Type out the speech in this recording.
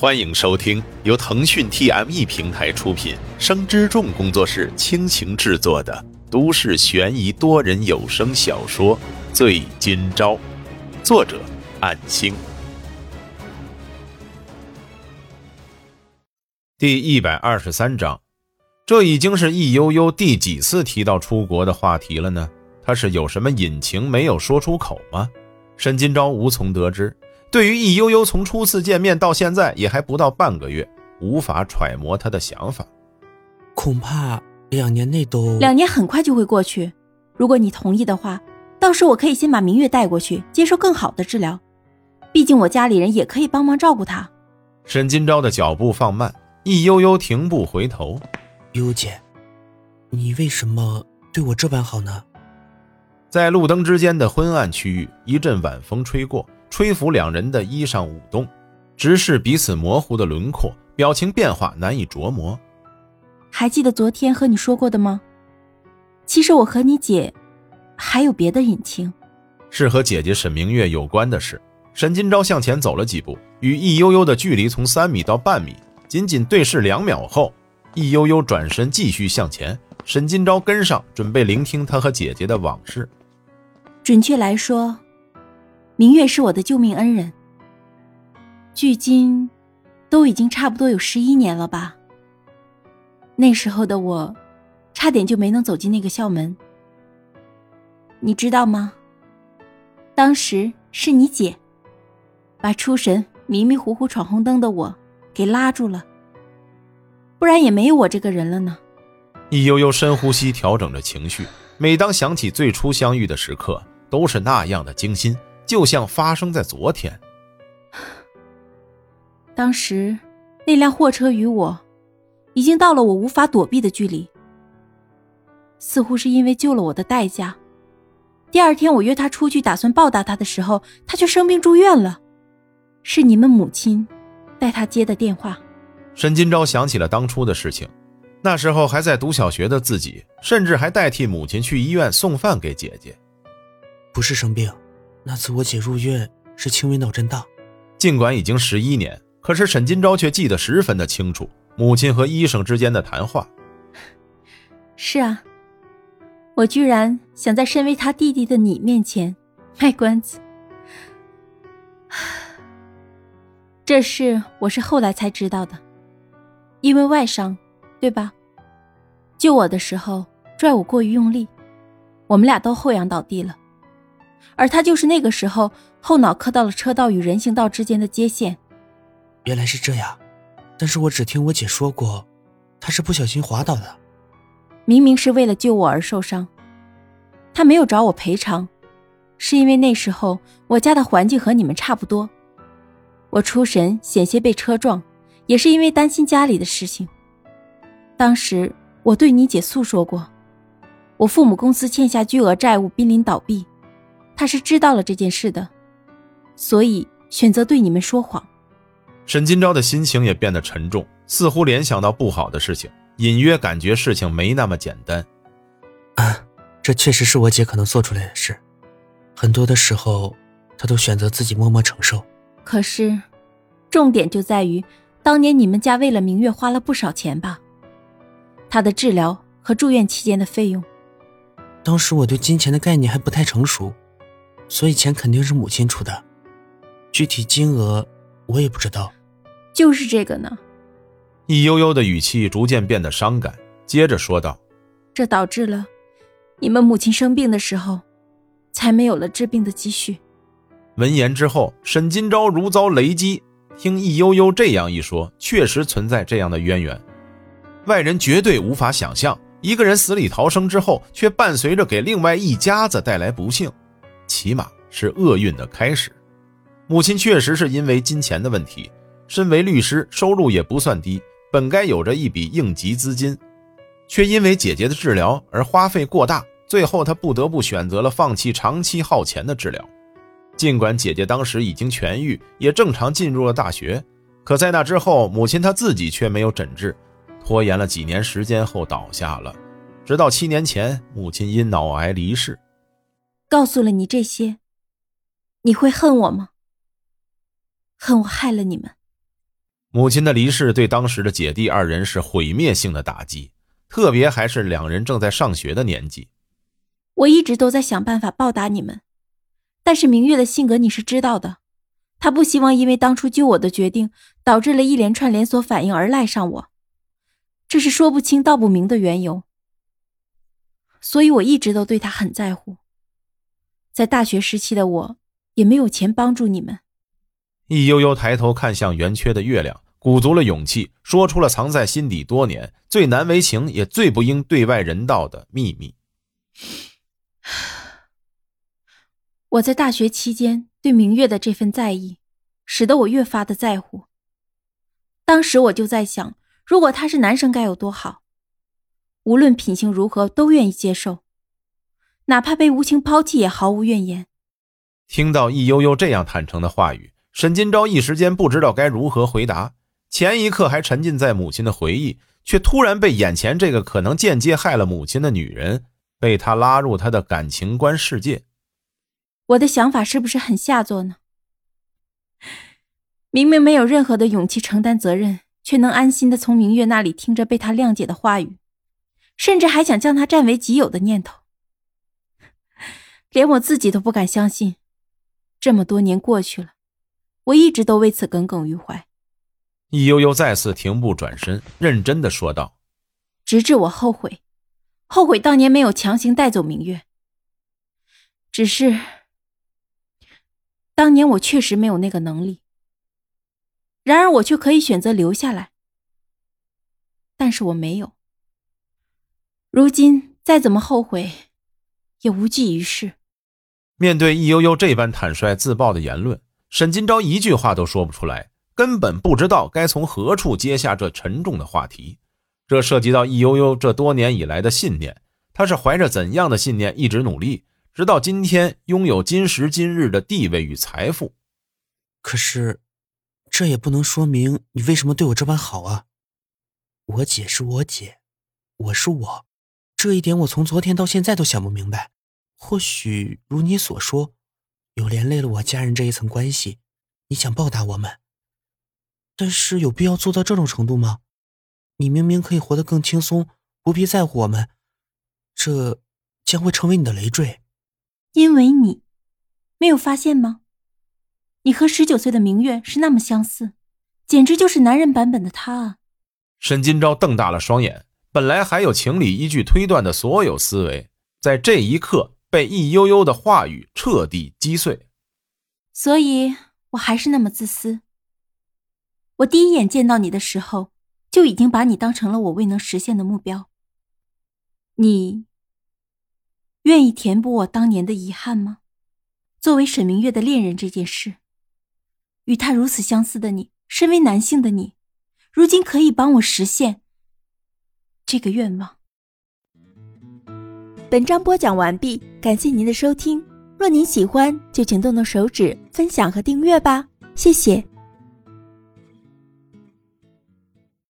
欢迎收听由腾讯 TME 平台出品、生之众工作室倾情制作的都市悬疑多人有声小说《醉今朝》，作者：暗星。第一百二十三章，这已经是易悠悠第几次提到出国的话题了呢？他是有什么隐情没有说出口吗？沈今朝无从得知。对于易悠悠从初次见面到现在也还不到半个月，无法揣摩他的想法。恐怕两年内都两年很快就会过去。如果你同意的话，到时我可以先把明月带过去，接受更好的治疗。毕竟我家里人也可以帮忙照顾他。沈金钊的脚步放慢，易悠悠停步回头：“悠姐，你为什么对我这般好呢？”在路灯之间的昏暗区域，一阵晚风吹过。吹拂两人的衣裳舞动，直视彼此模糊的轮廓，表情变化难以琢磨。还记得昨天和你说过的吗？其实我和你姐还有别的隐情，是和姐姐沈明月有关的事。沈金朝向前走了几步，与易悠悠的距离从三米到半米，仅仅对视两秒后，易悠悠转身继续向前，沈金朝跟上，准备聆听他和姐姐的往事。准确来说。明月是我的救命恩人，距今都已经差不多有十一年了吧。那时候的我，差点就没能走进那个校门。你知道吗？当时是你姐，把出神迷迷糊糊闯红灯的我给拉住了，不然也没有我这个人了呢。易悠悠深呼吸，调整着情绪。每当想起最初相遇的时刻，都是那样的惊心。就像发生在昨天。当时，那辆货车与我，已经到了我无法躲避的距离。似乎是因为救了我的代价，第二天我约他出去，打算报答他的时候，他却生病住院了。是你们母亲，带他接的电话。沈金钊想起了当初的事情，那时候还在读小学的自己，甚至还代替母亲去医院送饭给姐姐。不是生病。那次我姐入院是轻微脑震荡，尽管已经十一年，可是沈金钊却记得十分的清楚，母亲和医生之间的谈话。是啊，我居然想在身为他弟弟的你面前卖关子，这事我是后来才知道的，因为外伤，对吧？救我的时候拽我过于用力，我们俩都后仰倒地了。而他就是那个时候后脑磕到了车道与人行道之间的接线。原来是这样，但是我只听我姐说过，他是不小心滑倒的。明明是为了救我而受伤，他没有找我赔偿，是因为那时候我家的环境和你们差不多。我出神险些被车撞，也是因为担心家里的事情。当时我对你姐诉说过，我父母公司欠下巨额债务，濒临倒闭。他是知道了这件事的，所以选择对你们说谎。沈金钊的心情也变得沉重，似乎联想到不好的事情，隐约感觉事情没那么简单。啊，这确实是我姐可能做出来的事，很多的时候，她都选择自己默默承受。可是，重点就在于，当年你们家为了明月花了不少钱吧？她的治疗和住院期间的费用。当时我对金钱的概念还不太成熟。所以钱肯定是母亲出的，具体金额我也不知道。就是这个呢。易悠悠的语气逐渐变得伤感，接着说道：“这导致了你们母亲生病的时候，才没有了治病的积蓄。”闻言之后，沈金钊如遭雷击。听易悠悠这样一说，确实存在这样的渊源，外人绝对无法想象，一个人死里逃生之后，却伴随着给另外一家子带来不幸。起码是厄运的开始。母亲确实是因为金钱的问题，身为律师，收入也不算低，本该有着一笔应急资金，却因为姐姐的治疗而花费过大，最后她不得不选择了放弃长期耗钱的治疗。尽管姐姐当时已经痊愈，也正常进入了大学，可在那之后，母亲她自己却没有诊治，拖延了几年时间后倒下了，直到七年前，母亲因脑癌离世。告诉了你这些，你会恨我吗？恨我害了你们？母亲的离世对当时的姐弟二人是毁灭性的打击，特别还是两人正在上学的年纪。我一直都在想办法报答你们，但是明月的性格你是知道的，她不希望因为当初救我的决定导致了一连串连锁反应而赖上我，这是说不清道不明的缘由。所以我一直都对她很在乎。在大学时期的我，也没有钱帮助你们。易悠悠抬头看向圆缺的月亮，鼓足了勇气，说出了藏在心底多年、最难为情也最不应对外人道的秘密。我在大学期间对明月的这份在意，使得我越发的在乎。当时我就在想，如果他是男生该有多好，无论品行如何都愿意接受，哪怕被无情抛弃也毫无怨言。听到易悠悠这样坦诚的话语，沈金钊一时间不知道该如何回答。前一刻还沉浸在母亲的回忆，却突然被眼前这个可能间接害了母亲的女人。被他拉入他的感情观世界，我的想法是不是很下作呢？明明没有任何的勇气承担责任，却能安心的从明月那里听着被他谅解的话语，甚至还想将他占为己有的念头，连我自己都不敢相信。这么多年过去了，我一直都为此耿耿于怀。易悠悠再次停步转身，认真的说道：“直至我后悔。”后悔当年没有强行带走明月，只是当年我确实没有那个能力。然而我却可以选择留下来，但是我没有。如今再怎么后悔，也无济于事。面对易悠悠这般坦率自爆的言论，沈金钊一句话都说不出来，根本不知道该从何处接下这沉重的话题。这涉及到易悠悠这多年以来的信念，她是怀着怎样的信念一直努力，直到今天拥有今时今日的地位与财富？可是，这也不能说明你为什么对我这般好啊！我姐是我姐，我是我，这一点我从昨天到现在都想不明白。或许如你所说，有连累了我家人这一层关系，你想报答我们，但是有必要做到这种程度吗？你明明可以活得更轻松，不必在乎我们，这将会成为你的累赘。因为你，没有发现吗？你和十九岁的明月是那么相似，简直就是男人版本的他啊！沈金钊瞪大了双眼，本来还有情理依据推断的所有思维，在这一刻被易悠悠的话语彻底击碎。所以我还是那么自私。我第一眼见到你的时候。就已经把你当成了我未能实现的目标。你愿意填补我当年的遗憾吗？作为沈明月的恋人这件事，与他如此相似的你，身为男性的你，如今可以帮我实现这个愿望。本章播讲完毕，感谢您的收听。若您喜欢，就请动动手指分享和订阅吧，谢谢。